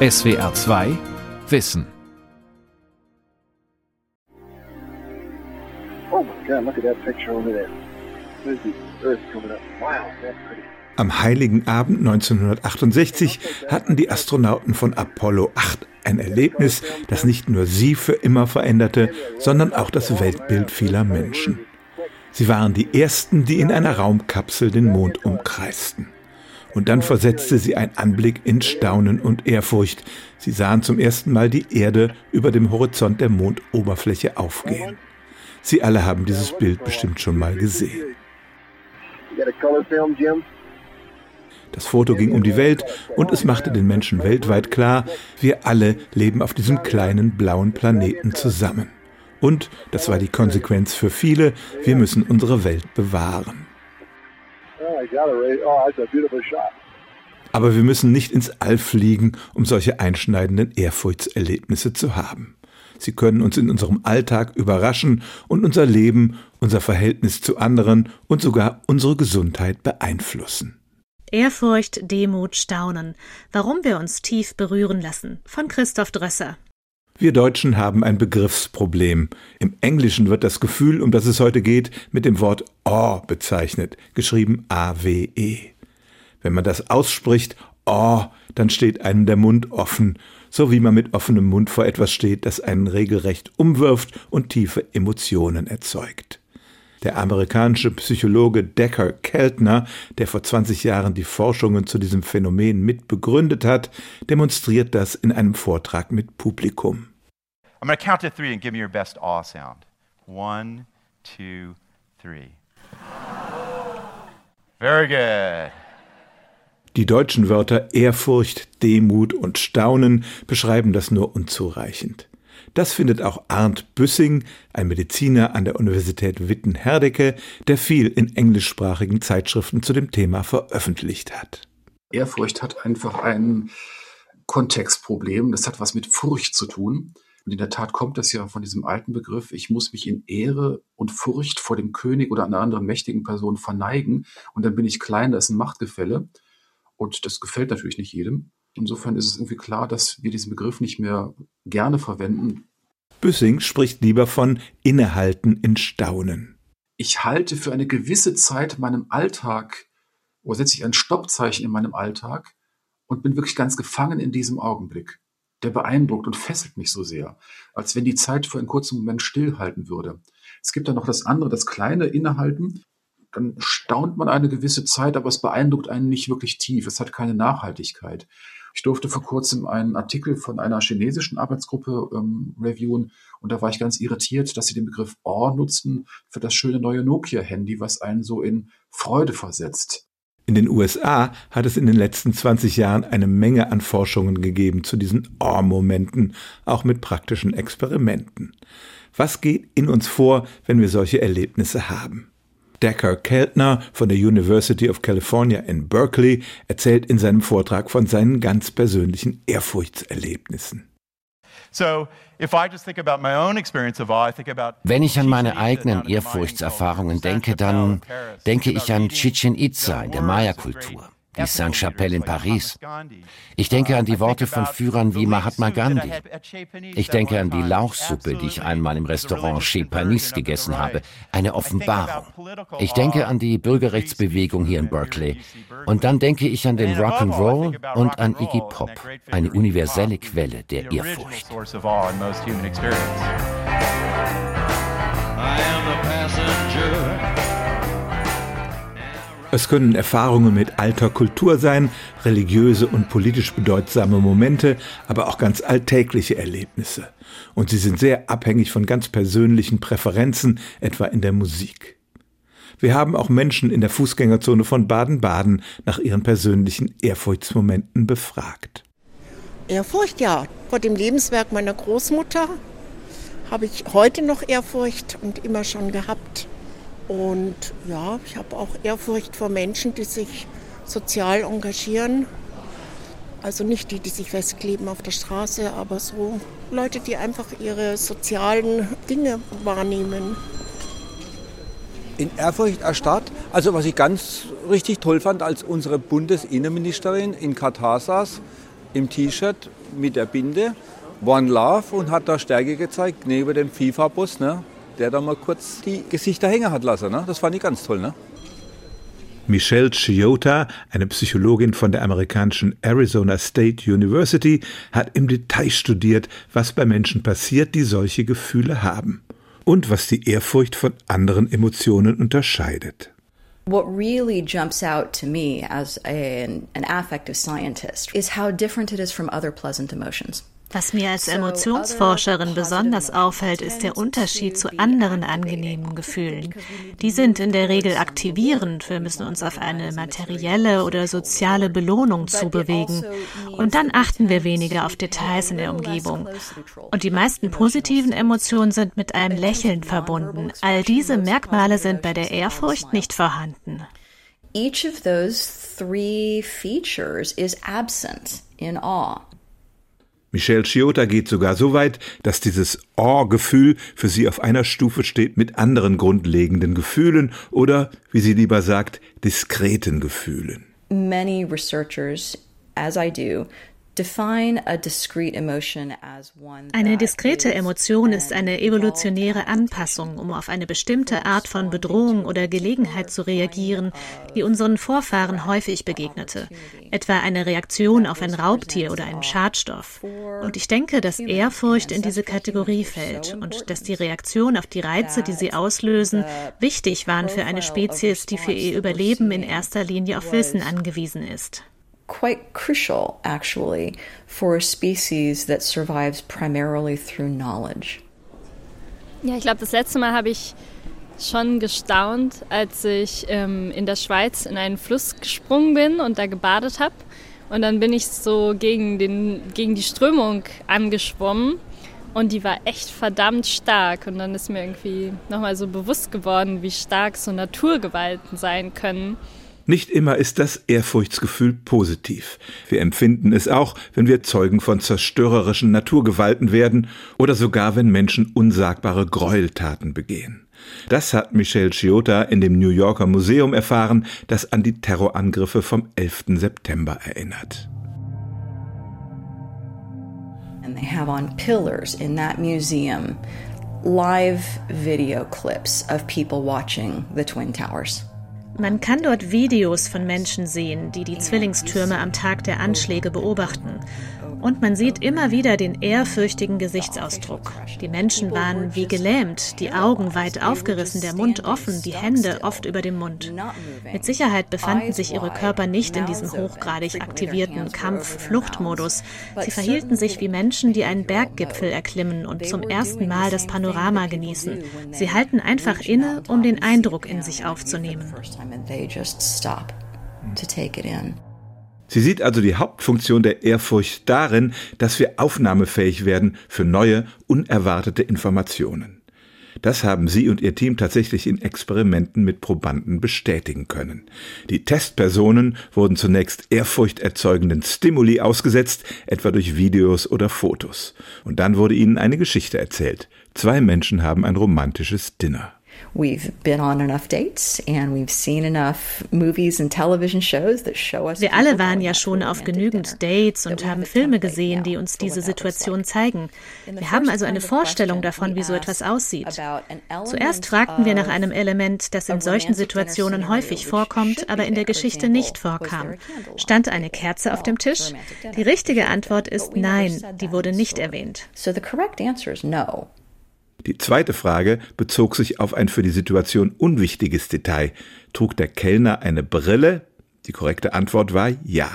SWR 2 Wissen. Oh. Am heiligen Abend 1968 hatten die Astronauten von Apollo 8 ein Erlebnis, das nicht nur sie für immer veränderte, sondern auch das Weltbild vieler Menschen. Sie waren die Ersten, die in einer Raumkapsel den Mond umkreisten. Und dann versetzte sie ein Anblick in Staunen und Ehrfurcht. Sie sahen zum ersten Mal die Erde über dem Horizont der Mondoberfläche aufgehen. Sie alle haben dieses Bild bestimmt schon mal gesehen. Das Foto ging um die Welt und es machte den Menschen weltweit klar, wir alle leben auf diesem kleinen blauen Planeten zusammen. Und, das war die Konsequenz für viele, wir müssen unsere Welt bewahren. Aber wir müssen nicht ins All fliegen, um solche einschneidenden Ehrfurchtserlebnisse zu haben. Sie können uns in unserem Alltag überraschen und unser Leben, unser Verhältnis zu anderen und sogar unsere Gesundheit beeinflussen. Ehrfurcht, Demut, Staunen. Warum wir uns tief berühren lassen. Von Christoph Drösser. Wir Deutschen haben ein Begriffsproblem. Im Englischen wird das Gefühl, um das es heute geht, mit dem Wort awe bezeichnet, geschrieben A-W-E. Wenn man das ausspricht, awe, dann steht einem der Mund offen, so wie man mit offenem Mund vor etwas steht, das einen regelrecht umwirft und tiefe Emotionen erzeugt. Der amerikanische Psychologe Decker Keltner, der vor 20 Jahren die Forschungen zu diesem Phänomen mit begründet hat, demonstriert das in einem Vortrag mit Publikum. I'm going to count to three and give me your best awe sound. One, two, three. Very good. Die deutschen Wörter Ehrfurcht, Demut und Staunen beschreiben das nur unzureichend. Das findet auch Arndt Büssing, ein Mediziner an der Universität Witten-Herdecke, der viel in englischsprachigen Zeitschriften zu dem Thema veröffentlicht hat. Ehrfurcht hat einfach ein Kontextproblem. Das hat was mit Furcht zu tun. Und in der Tat kommt das ja von diesem alten Begriff, ich muss mich in Ehre und Furcht vor dem König oder einer anderen mächtigen Person verneigen und dann bin ich klein, das ist ein Machtgefälle. Und das gefällt natürlich nicht jedem. Insofern ist es irgendwie klar, dass wir diesen Begriff nicht mehr gerne verwenden. Büssing spricht lieber von Innehalten in Staunen. Ich halte für eine gewisse Zeit meinem Alltag, oder setze ich ein Stoppzeichen in meinem Alltag und bin wirklich ganz gefangen in diesem Augenblick. Der beeindruckt und fesselt mich so sehr, als wenn die Zeit für einen kurzen Moment stillhalten würde. Es gibt dann noch das andere, das kleine Innehalten, dann staunt man eine gewisse Zeit, aber es beeindruckt einen nicht wirklich tief. Es hat keine Nachhaltigkeit. Ich durfte vor kurzem einen Artikel von einer chinesischen Arbeitsgruppe ähm, reviewen und da war ich ganz irritiert, dass sie den Begriff Awe nutzten für das schöne neue Nokia-Handy, was einen so in Freude versetzt. In den USA hat es in den letzten 20 Jahren eine Menge an Forschungen gegeben zu diesen Awe-Momenten, auch mit praktischen Experimenten. Was geht in uns vor, wenn wir solche Erlebnisse haben? Decker Keltner von der University of California in Berkeley erzählt in seinem Vortrag von seinen ganz persönlichen Ehrfurchtserlebnissen. Wenn ich an meine eigenen Ehrfurchtserfahrungen denke, dann denke ich an Chichen Itza in der Maya-Kultur die Sainte-Chapelle in Paris. Ich denke an die Worte von Führern wie Mahatma Gandhi. Ich denke an die Lauchsuppe, die ich einmal im Restaurant Chez Panis gegessen habe. Eine Offenbarung. Ich denke an die Bürgerrechtsbewegung hier in Berkeley. Und dann denke ich an den Rock'n'Roll und an Iggy Pop, eine universelle Quelle der Ehrfurcht. I am the passenger. Es können Erfahrungen mit alter Kultur sein, religiöse und politisch bedeutsame Momente, aber auch ganz alltägliche Erlebnisse. Und sie sind sehr abhängig von ganz persönlichen Präferenzen, etwa in der Musik. Wir haben auch Menschen in der Fußgängerzone von Baden-Baden nach ihren persönlichen Ehrfurchtsmomenten befragt. Ehrfurcht, ja. Vor dem Lebenswerk meiner Großmutter habe ich heute noch Ehrfurcht und immer schon gehabt. Und ja, ich habe auch Ehrfurcht vor Menschen, die sich sozial engagieren. Also nicht die, die sich festkleben auf der Straße, aber so Leute, die einfach ihre sozialen Dinge wahrnehmen. In Ehrfurcht erstarrt. Also was ich ganz richtig toll fand, als unsere Bundesinnenministerin in Katar saß, im T-Shirt mit der Binde, One Love und hat da Stärke gezeigt neben dem FIFA-Bus, ne, der da mal kurz die Gesichter hängen hat lassen. Ne? Das fand ich ganz toll. Ne? Michelle Chiota, eine Psychologin von der amerikanischen Arizona State University, hat im Detail studiert, was bei Menschen passiert, die solche Gefühle haben und was die Ehrfurcht von anderen Emotionen unterscheidet. What really jumps out to me as an, an affective scientist is how different it is from other pleasant emotions. Was mir als Emotionsforscherin besonders auffällt, ist der Unterschied zu anderen angenehmen Gefühlen. Die sind in der Regel aktivierend. Wir müssen uns auf eine materielle oder soziale Belohnung zubewegen. Und dann achten wir weniger auf Details in der Umgebung. Und die meisten positiven Emotionen sind mit einem Lächeln verbunden. All diese Merkmale sind bei der Ehrfurcht nicht vorhanden. Each of those three features is absent in awe. Michelle Chiota geht sogar so weit, dass dieses Oh-Gefühl für sie auf einer Stufe steht mit anderen grundlegenden Gefühlen oder, wie sie lieber sagt, diskreten Gefühlen. Many researchers, as I do, eine diskrete Emotion ist eine evolutionäre Anpassung, um auf eine bestimmte Art von Bedrohung oder Gelegenheit zu reagieren, die unseren Vorfahren häufig begegnete, etwa eine Reaktion auf ein Raubtier oder einen Schadstoff. Und ich denke, dass Ehrfurcht in diese Kategorie fällt und dass die Reaktion auf die Reize, die sie auslösen, wichtig waren für eine Spezies, die für ihr Überleben in erster Linie auf Wissen angewiesen ist quite crucial, actually, for a species that survives primarily through knowledge. Ja, ich glaube, das letzte Mal habe ich schon gestaunt, als ich ähm, in der Schweiz in einen Fluss gesprungen bin und da gebadet habe. Und dann bin ich so gegen, den, gegen die Strömung angeschwommen und die war echt verdammt stark. Und dann ist mir irgendwie nochmal so bewusst geworden, wie stark so Naturgewalten sein können. Nicht immer ist das Ehrfurchtsgefühl positiv. Wir empfinden es auch, wenn wir Zeugen von zerstörerischen Naturgewalten werden oder sogar wenn Menschen unsagbare Gräueltaten begehen. Das hat Michelle Chiota in dem New Yorker Museum erfahren, das an die Terrorangriffe vom 11. September erinnert. And they have on pillars in that museum live video clips of people watching the Twin Towers. Man kann dort Videos von Menschen sehen, die die Zwillingstürme am Tag der Anschläge beobachten. Und man sieht immer wieder den ehrfürchtigen Gesichtsausdruck. Die Menschen waren wie gelähmt, die Augen weit aufgerissen, der Mund offen, die Hände oft über dem Mund. Mit Sicherheit befanden sich ihre Körper nicht in diesem hochgradig aktivierten Kampf-Fluchtmodus. Sie verhielten sich wie Menschen, die einen Berggipfel erklimmen und zum ersten Mal das Panorama genießen. Sie halten einfach inne, um den Eindruck in sich aufzunehmen. To take it in. Sie sieht also die Hauptfunktion der Ehrfurcht darin, dass wir aufnahmefähig werden für neue, unerwartete Informationen. Das haben sie und ihr Team tatsächlich in Experimenten mit Probanden bestätigen können. Die Testpersonen wurden zunächst ehrfurchterzeugenden Stimuli ausgesetzt, etwa durch Videos oder Fotos. Und dann wurde ihnen eine Geschichte erzählt. Zwei Menschen haben ein romantisches Dinner. We've been on enough dates and we've seen enough movies and television shows that show us. Wir alle waren ja schon auf genügend Dates und haben Filme gesehen, die uns diese Situation zeigen. Wir haben also eine Vorstellung davon, wie so etwas aussieht. Zuerst fragten wir nach einem Element, das in solchen Situationen häufig vorkommt, aber in der Geschichte nicht vorkam. Stand eine Kerze auf dem Tisch? Die richtige Antwort ist nein, die wurde nicht erwähnt. So the correct answer is no. Die zweite Frage bezog sich auf ein für die Situation unwichtiges Detail. Trug der Kellner eine Brille? Die korrekte Antwort war ja.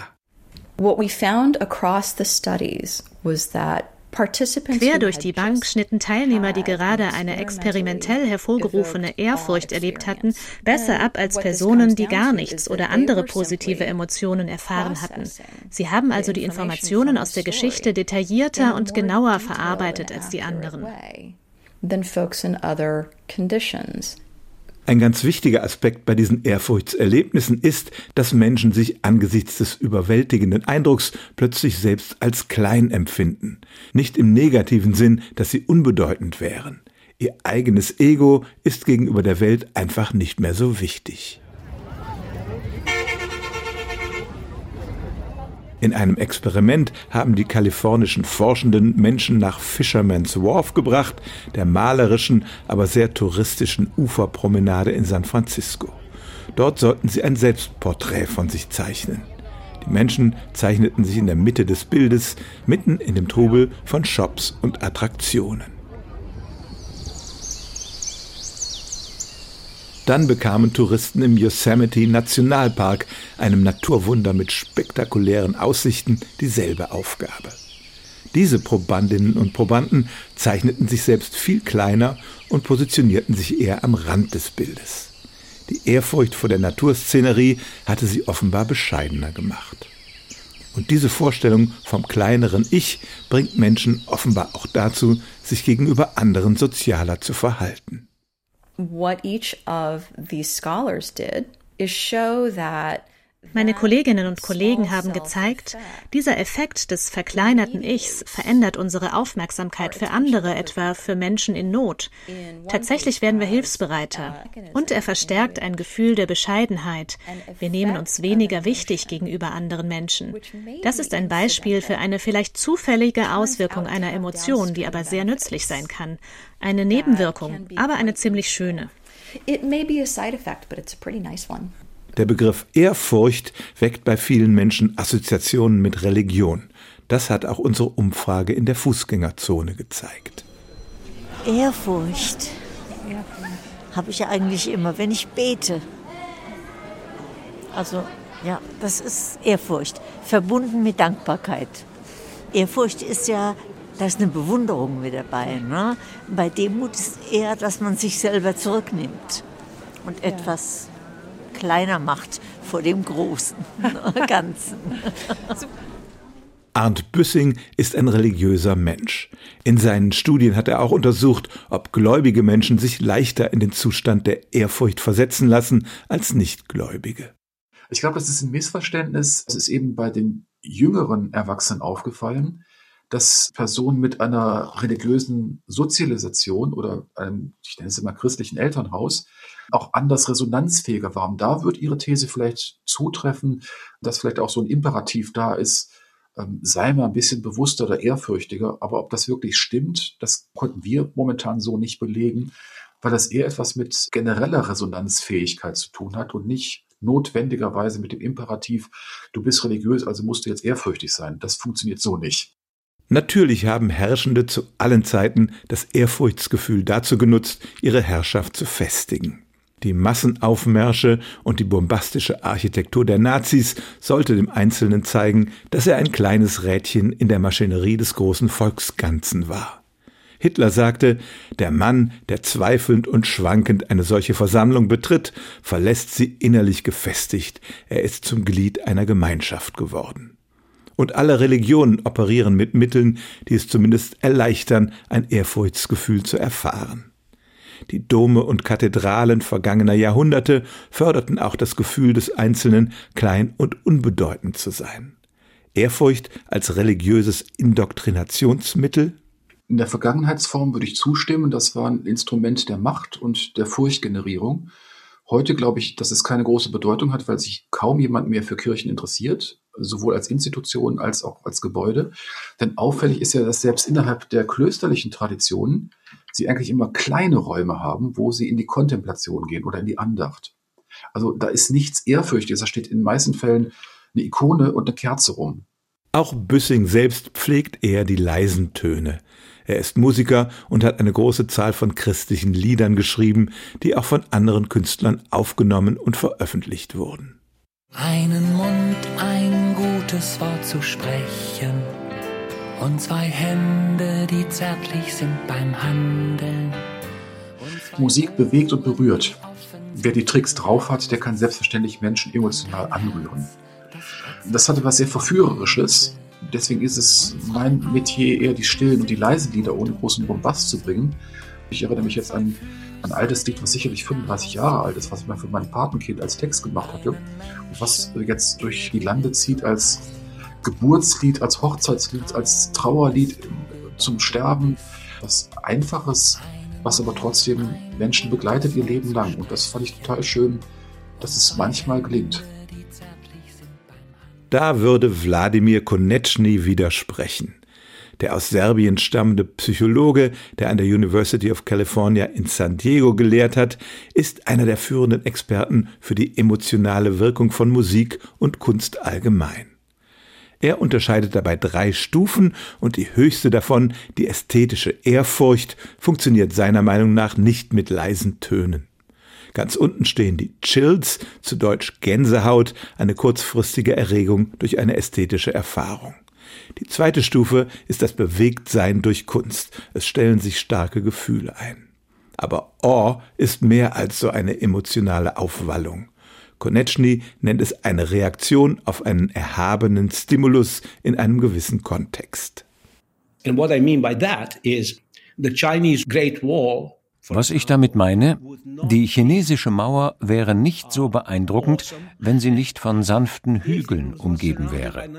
What we found across the studies was that Quer durch die Bank schnitten Teilnehmer, die gerade eine experimentell hervorgerufene Ehrfurcht erlebt hatten, besser ab als Personen, die gar nichts oder andere positive Emotionen erfahren hatten. Sie haben also die Informationen aus der Geschichte detaillierter und genauer verarbeitet als die anderen than folks in other conditions. Ein ganz wichtiger Aspekt bei diesen Ehrfurchtserlebnissen ist, dass Menschen sich angesichts des überwältigenden Eindrucks plötzlich selbst als klein empfinden. Nicht im negativen Sinn, dass sie unbedeutend wären. Ihr eigenes Ego ist gegenüber der Welt einfach nicht mehr so wichtig. In einem Experiment haben die kalifornischen Forschenden Menschen nach Fisherman's Wharf gebracht, der malerischen, aber sehr touristischen Uferpromenade in San Francisco. Dort sollten sie ein Selbstporträt von sich zeichnen. Die Menschen zeichneten sich in der Mitte des Bildes, mitten in dem Trubel von Shops und Attraktionen. Dann bekamen Touristen im Yosemite Nationalpark, einem Naturwunder mit spektakulären Aussichten, dieselbe Aufgabe. Diese Probandinnen und Probanden zeichneten sich selbst viel kleiner und positionierten sich eher am Rand des Bildes. Die Ehrfurcht vor der Naturszenerie hatte sie offenbar bescheidener gemacht. Und diese Vorstellung vom kleineren Ich bringt Menschen offenbar auch dazu, sich gegenüber anderen sozialer zu verhalten. What each of these scholars did is show that meine Kolleginnen und Kollegen haben gezeigt, dieser Effekt des verkleinerten Ichs verändert unsere Aufmerksamkeit für andere, etwa für Menschen in Not. Tatsächlich werden wir hilfsbereiter. Und er verstärkt ein Gefühl der Bescheidenheit. Wir nehmen uns weniger wichtig gegenüber anderen Menschen. Das ist ein Beispiel für eine vielleicht zufällige Auswirkung einer Emotion, die aber sehr nützlich sein kann. Eine Nebenwirkung, aber eine ziemlich schöne. It may be a side effect, but it's a pretty nice one. Der Begriff Ehrfurcht weckt bei vielen Menschen Assoziationen mit Religion. Das hat auch unsere Umfrage in der Fußgängerzone gezeigt. Ehrfurcht habe ich ja eigentlich immer, wenn ich bete. Also ja, das ist Ehrfurcht, verbunden mit Dankbarkeit. Ehrfurcht ist ja, da ist eine Bewunderung mit dabei. Ne? Bei Demut ist eher, dass man sich selber zurücknimmt und etwas kleiner macht vor dem großen Ganzen. Arndt Büssing ist ein religiöser Mensch. In seinen Studien hat er auch untersucht, ob gläubige Menschen sich leichter in den Zustand der Ehrfurcht versetzen lassen als Nichtgläubige. Ich glaube, das ist ein Missverständnis. Es ist eben bei den jüngeren Erwachsenen aufgefallen, dass Personen mit einer religiösen Sozialisation oder einem, ich nenne es immer christlichen Elternhaus, auch anders resonanzfähiger waren. Da wird Ihre These vielleicht zutreffen, dass vielleicht auch so ein Imperativ da ist, ähm, sei mal ein bisschen bewusster oder ehrfürchtiger. Aber ob das wirklich stimmt, das konnten wir momentan so nicht belegen, weil das eher etwas mit genereller Resonanzfähigkeit zu tun hat und nicht notwendigerweise mit dem Imperativ, du bist religiös, also musst du jetzt ehrfürchtig sein. Das funktioniert so nicht. Natürlich haben Herrschende zu allen Zeiten das Ehrfurchtsgefühl dazu genutzt, ihre Herrschaft zu festigen. Die Massenaufmärsche und die bombastische Architektur der Nazis sollte dem Einzelnen zeigen, dass er ein kleines Rädchen in der Maschinerie des großen Volksganzen war. Hitler sagte, der Mann, der zweifelnd und schwankend eine solche Versammlung betritt, verlässt sie innerlich gefestigt, er ist zum Glied einer Gemeinschaft geworden. Und alle Religionen operieren mit Mitteln, die es zumindest erleichtern, ein Ehrfurchtsgefühl zu erfahren. Die Dome und Kathedralen vergangener Jahrhunderte förderten auch das Gefühl des Einzelnen, klein und unbedeutend zu sein. Ehrfurcht als religiöses Indoktrinationsmittel? In der Vergangenheitsform würde ich zustimmen, das war ein Instrument der Macht und der Furchtgenerierung. Heute glaube ich, dass es keine große Bedeutung hat, weil sich kaum jemand mehr für Kirchen interessiert sowohl als Institution als auch als Gebäude. Denn auffällig ist ja, dass selbst innerhalb der klösterlichen Traditionen sie eigentlich immer kleine Räume haben, wo sie in die Kontemplation gehen oder in die Andacht. Also da ist nichts Ehrfürchtiges, da steht in den meisten Fällen eine Ikone und eine Kerze rum. Auch Büssing selbst pflegt eher die leisen Töne. Er ist Musiker und hat eine große Zahl von christlichen Liedern geschrieben, die auch von anderen Künstlern aufgenommen und veröffentlicht wurden. Einen Mund, ein gutes Wort zu sprechen und zwei Hände, die zärtlich sind beim Handeln. Musik bewegt und berührt. Wer die Tricks drauf hat, der kann selbstverständlich Menschen emotional anrühren. Das hatte was sehr Verführerisches. Deswegen ist es mein Metier eher die stillen und die leisen Lieder ohne großen Bombast zu bringen. Ich erinnere mich jetzt an ein altes Lied, was sicherlich 35 Jahre alt ist, was ich mal für mein Patenkind als Text gemacht hatte und was jetzt durch die Lande zieht als Geburtslied, als Hochzeitslied, als Trauerlied zum Sterben. Was Einfaches, was aber trotzdem Menschen begleitet ihr Leben lang. Und das fand ich total schön, dass es manchmal gelingt. da würde Wladimir Konechny widersprechen. Der aus Serbien stammende Psychologe, der an der University of California in San Diego gelehrt hat, ist einer der führenden Experten für die emotionale Wirkung von Musik und Kunst allgemein. Er unterscheidet dabei drei Stufen und die höchste davon, die ästhetische Ehrfurcht, funktioniert seiner Meinung nach nicht mit leisen Tönen. Ganz unten stehen die Chills, zu Deutsch Gänsehaut, eine kurzfristige Erregung durch eine ästhetische Erfahrung. Die zweite Stufe ist das Bewegtsein durch Kunst. Es stellen sich starke Gefühle ein. Aber Awe ist mehr als so eine emotionale Aufwallung. Konechny nennt es eine Reaktion auf einen erhabenen Stimulus in einem gewissen Kontext. And what I mean by that is the Chinese Great Wall was ich damit meine, die chinesische Mauer wäre nicht so beeindruckend, wenn sie nicht von sanften Hügeln umgeben wäre.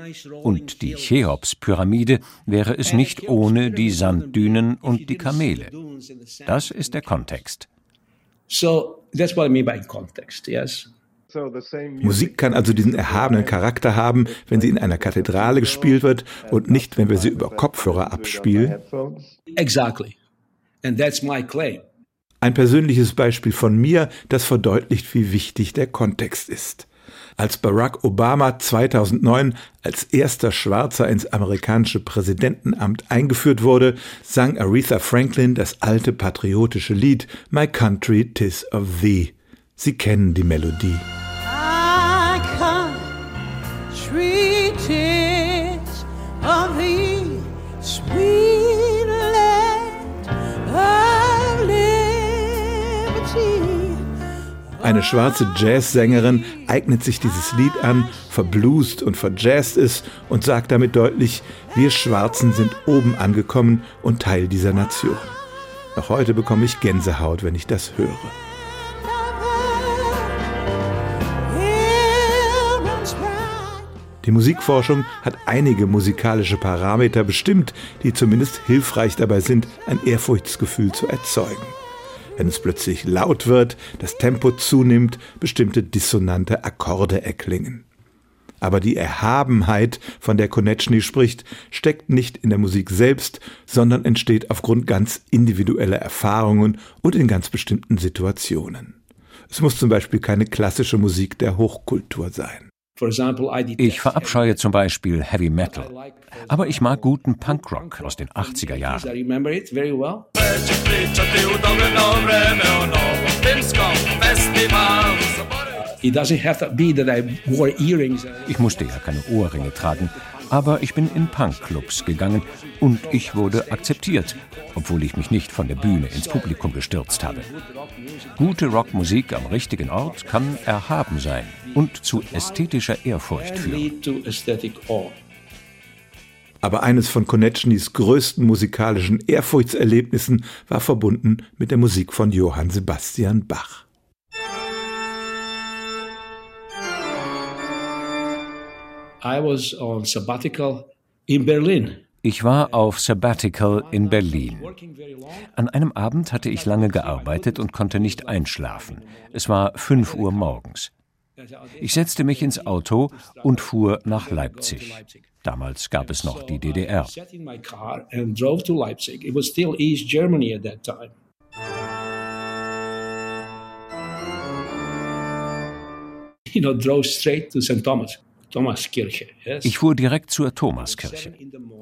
Und die Cheops-Pyramide wäre es nicht ohne die Sanddünen und die Kamele. Das ist der Kontext. So, that's what I mean by context, yes. Musik kann also diesen erhabenen Charakter haben, wenn sie in einer Kathedrale gespielt wird und nicht, wenn wir sie über Kopfhörer abspielen. Exactly. And that's my claim. Ein persönliches Beispiel von mir, das verdeutlicht, wie wichtig der Kontext ist. Als Barack Obama 2009 als erster Schwarzer ins amerikanische Präsidentenamt eingeführt wurde, sang Aretha Franklin das alte patriotische Lied My Country Tis of Thee. Sie kennen die Melodie. Eine schwarze Jazzsängerin eignet sich dieses Lied an, verbluest und verjazzt es und sagt damit deutlich, wir Schwarzen sind oben angekommen und Teil dieser Nation. Noch heute bekomme ich Gänsehaut, wenn ich das höre. Die Musikforschung hat einige musikalische Parameter bestimmt, die zumindest hilfreich dabei sind, ein Ehrfurchtsgefühl zu erzeugen. Wenn es plötzlich laut wird, das Tempo zunimmt, bestimmte dissonante Akkorde erklingen. Aber die Erhabenheit, von der Konechny spricht, steckt nicht in der Musik selbst, sondern entsteht aufgrund ganz individueller Erfahrungen und in ganz bestimmten Situationen. Es muss zum Beispiel keine klassische Musik der Hochkultur sein. Ich verabscheue zum Beispiel Heavy Metal, aber ich mag guten Punkrock aus den 80er Jahren. Ich musste ja keine Ohrringe tragen, aber ich bin in Punkclubs gegangen und ich wurde akzeptiert, obwohl ich mich nicht von der Bühne ins Publikum gestürzt habe. Gute Rockmusik am richtigen Ort kann erhaben sein und zu ästhetischer Ehrfurcht führen. Aber eines von Konechnys größten musikalischen Ehrfurchtserlebnissen war verbunden mit der Musik von Johann Sebastian Bach. I was on sabbatical in Berlin. Ich war auf Sabbatical in Berlin. An einem Abend hatte ich lange gearbeitet und konnte nicht einschlafen. Es war fünf Uhr morgens. Ich setzte mich ins Auto und fuhr nach Leipzig. Damals gab es noch die DDR. You know, drove straight to St. Thomas. Thomaskirche. Ich fuhr direkt zur Thomaskirche.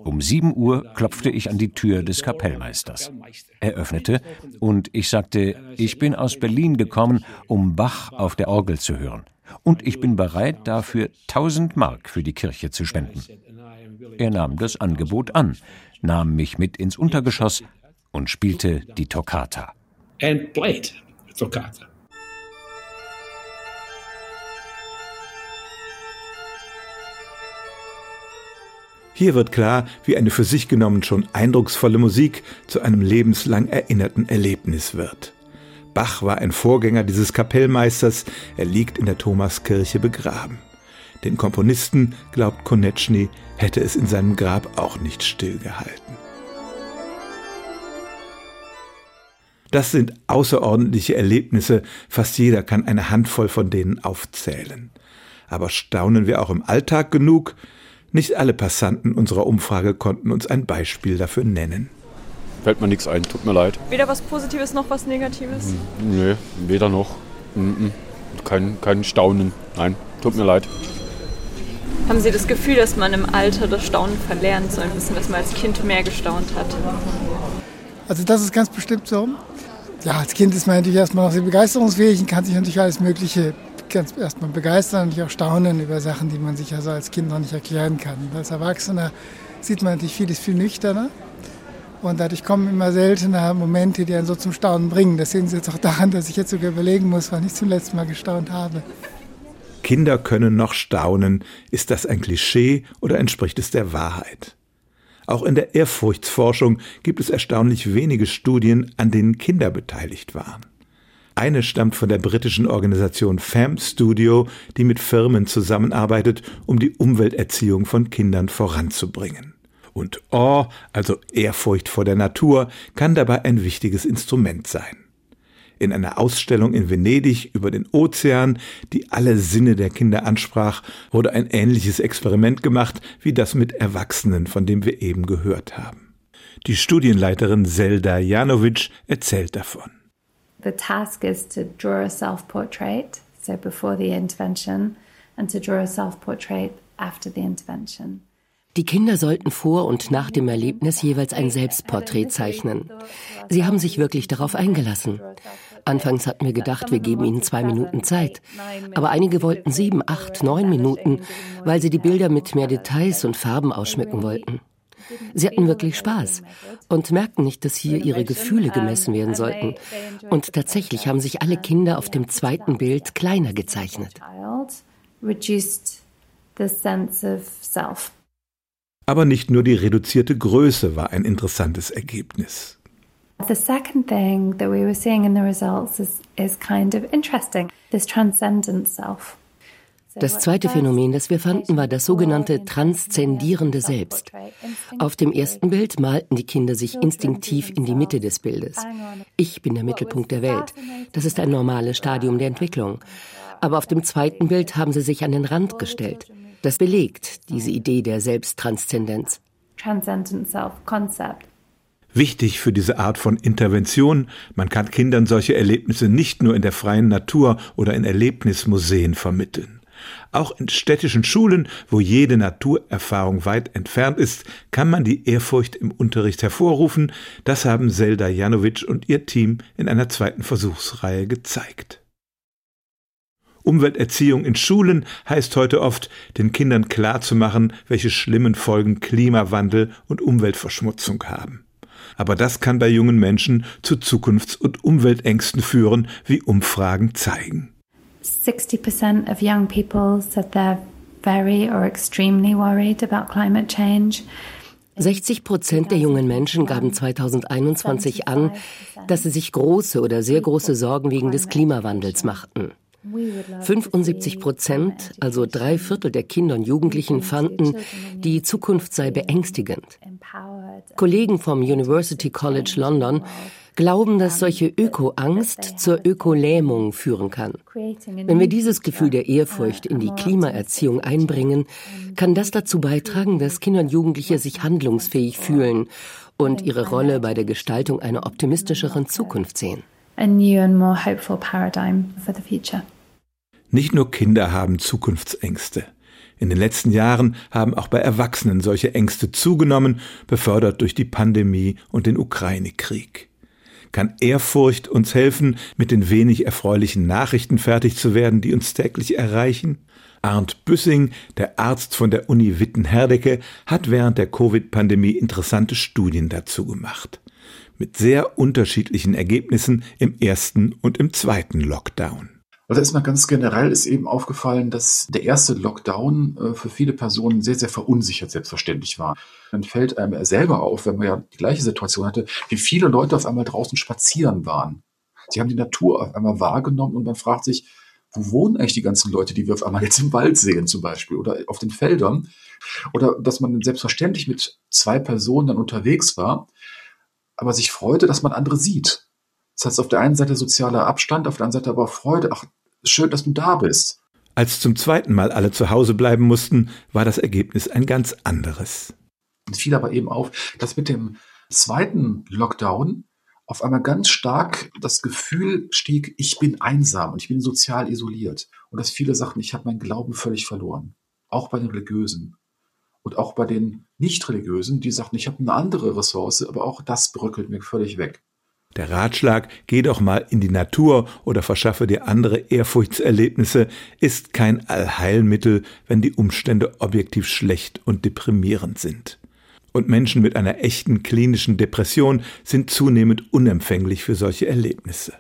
Um 7 Uhr klopfte ich an die Tür des Kapellmeisters. Er öffnete und ich sagte, ich bin aus Berlin gekommen, um Bach auf der Orgel zu hören. Und ich bin bereit, dafür 1000 Mark für die Kirche zu spenden. Er nahm das Angebot an, nahm mich mit ins Untergeschoss und spielte die Toccata. And played Toccata. Hier wird klar, wie eine für sich genommen schon eindrucksvolle Musik zu einem lebenslang erinnerten Erlebnis wird. Bach war ein Vorgänger dieses Kapellmeisters, er liegt in der Thomaskirche begraben. Den Komponisten, glaubt Konechny, hätte es in seinem Grab auch nicht stillgehalten. Das sind außerordentliche Erlebnisse, fast jeder kann eine Handvoll von denen aufzählen. Aber staunen wir auch im Alltag genug? Nicht alle Passanten unserer Umfrage konnten uns ein Beispiel dafür nennen. Fällt mir nichts ein, tut mir leid. Weder was Positives noch was Negatives? Nee, weder noch. Mhm. Kein, kein Staunen. Nein, tut mir leid. Haben Sie das Gefühl, dass man im Alter das Staunen verlernt, so ein bisschen, dass man als Kind mehr gestaunt hat? Also das ist ganz bestimmt so. Ja, als Kind ist man natürlich erstmal noch sehr begeisterungsfähig und kann sich natürlich alles Mögliche ganz erstmal begeistern und auch staunen über Sachen, die man sich also als Kind noch nicht erklären kann. Als Erwachsener sieht man natürlich vieles viel nüchterner. Und dadurch kommen immer seltener Momente, die einen so zum Staunen bringen. Das sehen Sie jetzt auch daran, dass ich jetzt sogar überlegen muss, wann ich zum letzten Mal gestaunt habe. Kinder können noch staunen. Ist das ein Klischee oder entspricht es der Wahrheit? Auch in der Ehrfurchtsforschung gibt es erstaunlich wenige Studien, an denen Kinder beteiligt waren. Eine stammt von der britischen Organisation FAM Studio, die mit Firmen zusammenarbeitet, um die Umwelterziehung von Kindern voranzubringen. Und Awe, also Ehrfurcht vor der Natur, kann dabei ein wichtiges Instrument sein. In einer Ausstellung in Venedig über den Ozean, die alle Sinne der Kinder ansprach, wurde ein ähnliches Experiment gemacht wie das mit Erwachsenen, von dem wir eben gehört haben. Die Studienleiterin Zelda Janovic erzählt davon. The task is to draw a self-portrait, so before the intervention, and to draw a self-portrait after the intervention. Die Kinder sollten vor und nach dem Erlebnis jeweils ein Selbstporträt zeichnen. Sie haben sich wirklich darauf eingelassen. Anfangs hatten wir gedacht, wir geben ihnen zwei Minuten Zeit. Aber einige wollten sieben, acht, neun Minuten, weil sie die Bilder mit mehr Details und Farben ausschmücken wollten. Sie hatten wirklich Spaß und merkten nicht, dass hier ihre Gefühle gemessen werden sollten. Und tatsächlich haben sich alle Kinder auf dem zweiten Bild kleiner gezeichnet. Aber nicht nur die reduzierte Größe war ein interessantes Ergebnis. The second thing that we were seeing in the results is, is kind of interesting, this transcendent self. Das zweite Phänomen, das wir fanden, war das sogenannte transzendierende Selbst. Auf dem ersten Bild malten die Kinder sich instinktiv in die Mitte des Bildes. Ich bin der Mittelpunkt der Welt. Das ist ein normales Stadium der Entwicklung. Aber auf dem zweiten Bild haben sie sich an den Rand gestellt. Das belegt diese Idee der Selbsttranszendenz. Transcendent Self-Concept. Wichtig für diese Art von Intervention, man kann Kindern solche Erlebnisse nicht nur in der freien Natur oder in Erlebnismuseen vermitteln. Auch in städtischen Schulen, wo jede Naturerfahrung weit entfernt ist, kann man die Ehrfurcht im Unterricht hervorrufen. Das haben Zelda Janovic und ihr Team in einer zweiten Versuchsreihe gezeigt. Umwelterziehung in Schulen heißt heute oft, den Kindern klarzumachen, welche schlimmen Folgen Klimawandel und Umweltverschmutzung haben. Aber das kann bei jungen Menschen zu Zukunfts- und Umweltängsten führen, wie Umfragen zeigen. 60% of young people said they're very or extremely worried about climate change. 60 Prozent der jungen Menschen gaben 2021 an, dass sie sich große oder sehr große Sorgen wegen des Klimawandels machten. 75 Prozent, also drei Viertel der Kinder und Jugendlichen, fanden, die Zukunft sei beängstigend. Kollegen vom University College London glauben, dass solche Öko-Angst zur Ökolähmung führen kann. Wenn wir dieses Gefühl der Ehrfurcht in die Klimaerziehung einbringen, kann das dazu beitragen, dass Kinder und Jugendliche sich handlungsfähig fühlen und ihre Rolle bei der Gestaltung einer optimistischeren Zukunft sehen. Nicht nur Kinder haben Zukunftsängste. In den letzten Jahren haben auch bei Erwachsenen solche Ängste zugenommen, befördert durch die Pandemie und den Ukraine-Krieg. Kann Ehrfurcht uns helfen, mit den wenig erfreulichen Nachrichten fertig zu werden, die uns täglich erreichen? Arndt Büssing, der Arzt von der Uni Witten-Herdecke, hat während der Covid-Pandemie interessante Studien dazu gemacht. Mit sehr unterschiedlichen Ergebnissen im ersten und im zweiten Lockdown. Also erstmal ganz generell ist eben aufgefallen, dass der erste Lockdown äh, für viele Personen sehr, sehr verunsichert selbstverständlich war. Dann fällt einem selber auf, wenn man ja die gleiche Situation hatte, wie viele Leute auf einmal draußen spazieren waren. Sie haben die Natur auf einmal wahrgenommen und man fragt sich, wo wohnen eigentlich die ganzen Leute, die wir auf einmal jetzt im Wald sehen zum Beispiel oder auf den Feldern? Oder dass man selbstverständlich mit zwei Personen dann unterwegs war, aber sich freute, dass man andere sieht. Das heißt, auf der einen Seite sozialer Abstand, auf der anderen Seite aber Freude. Ach, schön, dass du da bist. Als zum zweiten Mal alle zu Hause bleiben mussten, war das Ergebnis ein ganz anderes. Es fiel aber eben auf, dass mit dem zweiten Lockdown auf einmal ganz stark das Gefühl stieg, ich bin einsam und ich bin sozial isoliert. Und dass viele sagten, ich habe meinen Glauben völlig verloren. Auch bei den Religiösen. Und auch bei den Nicht-Religiösen, die sagten, ich habe eine andere Ressource, aber auch das bröckelt mir völlig weg. Der Ratschlag, geh doch mal in die Natur oder verschaffe dir andere Ehrfurchtserlebnisse, ist kein Allheilmittel, wenn die Umstände objektiv schlecht und deprimierend sind. Und Menschen mit einer echten klinischen Depression sind zunehmend unempfänglich für solche Erlebnisse.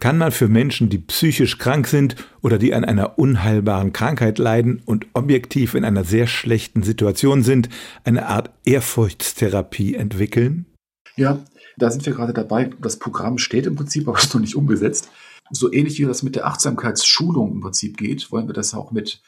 Kann man für Menschen, die psychisch krank sind oder die an einer unheilbaren Krankheit leiden und objektiv in einer sehr schlechten Situation sind, eine Art Ehrfurchtstherapie entwickeln? Ja, da sind wir gerade dabei. Das Programm steht im Prinzip, aber ist noch nicht umgesetzt. So ähnlich wie das mit der Achtsamkeitsschulung im Prinzip geht, wollen wir das auch mit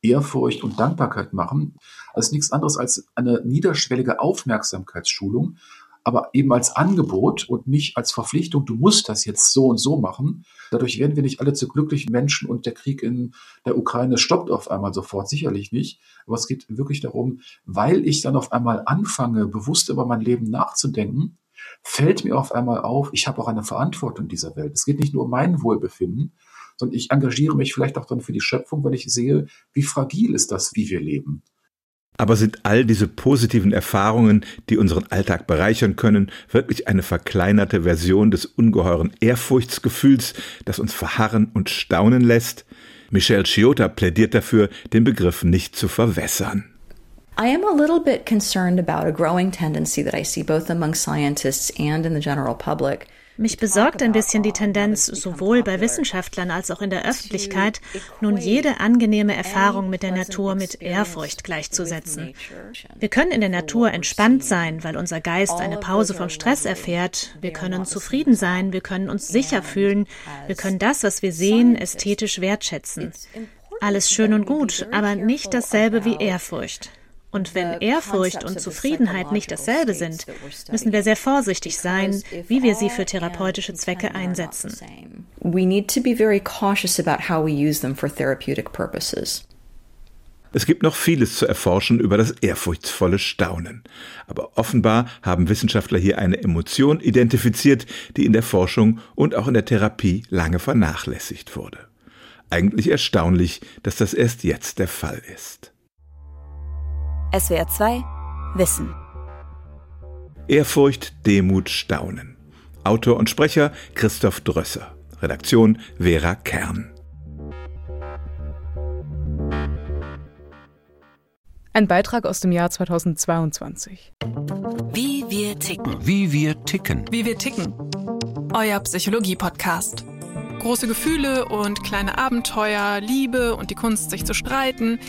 Ehrfurcht und Dankbarkeit machen. Also nichts anderes als eine niederschwellige Aufmerksamkeitsschulung, aber eben als Angebot und nicht als Verpflichtung, du musst das jetzt so und so machen. Dadurch werden wir nicht alle zu glücklichen Menschen und der Krieg in der Ukraine stoppt auf einmal sofort, sicherlich nicht. Aber es geht wirklich darum, weil ich dann auf einmal anfange, bewusst über mein Leben nachzudenken, fällt mir auf einmal auf, ich habe auch eine Verantwortung dieser Welt. Es geht nicht nur um mein Wohlbefinden, sondern ich engagiere mich vielleicht auch dann für die Schöpfung, weil ich sehe, wie fragil ist das, wie wir leben. Aber sind all diese positiven Erfahrungen, die unseren Alltag bereichern können, wirklich eine verkleinerte Version des ungeheuren Ehrfurchtsgefühls, das uns verharren und staunen lässt? Michel Chiota plädiert dafür, den Begriff nicht zu verwässern. I am a little bit concerned about a growing tendency that I see both among scientists and in the general public mich besorgt ein bisschen die Tendenz, sowohl bei Wissenschaftlern als auch in der Öffentlichkeit, nun jede angenehme Erfahrung mit der Natur mit Ehrfurcht gleichzusetzen. Wir können in der Natur entspannt sein, weil unser Geist eine Pause vom Stress erfährt. Wir können zufrieden sein, wir können uns sicher fühlen, wir können das, was wir sehen, ästhetisch wertschätzen. Alles schön und gut, aber nicht dasselbe wie Ehrfurcht. Und wenn Ehrfurcht und Zufriedenheit nicht dasselbe sind, müssen wir sehr vorsichtig sein, wie wir sie für therapeutische Zwecke einsetzen. We need to be very cautious about how we use them for therapeutic purposes. Es gibt noch vieles zu erforschen über das ehrfurchtsvolle Staunen. Aber offenbar haben Wissenschaftler hier eine Emotion identifiziert, die in der Forschung und auch in der Therapie lange vernachlässigt wurde. Eigentlich erstaunlich, dass das erst jetzt der Fall ist. SWR 2 Wissen. Ehrfurcht, Demut, Staunen. Autor und Sprecher Christoph Drösser. Redaktion Vera Kern. Ein Beitrag aus dem Jahr 2022. Wie wir ticken. Wie wir ticken. Wie wir ticken. Euer Psychologie-Podcast. Große Gefühle und kleine Abenteuer, Liebe und die Kunst, sich zu streiten –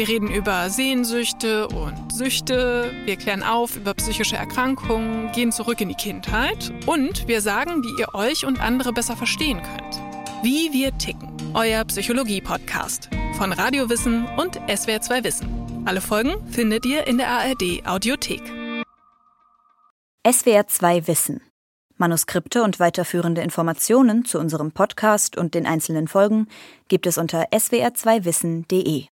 Wir reden über Sehnsüchte und Süchte, wir klären auf über psychische Erkrankungen, gehen zurück in die Kindheit und wir sagen, wie ihr euch und andere besser verstehen könnt. Wie wir ticken. Euer Psychologie-Podcast von Radiowissen und SWR2 Wissen. Alle Folgen findet ihr in der ARD Audiothek. SWR2 Wissen. Manuskripte und weiterführende Informationen zu unserem Podcast und den einzelnen Folgen gibt es unter swr2wissen.de.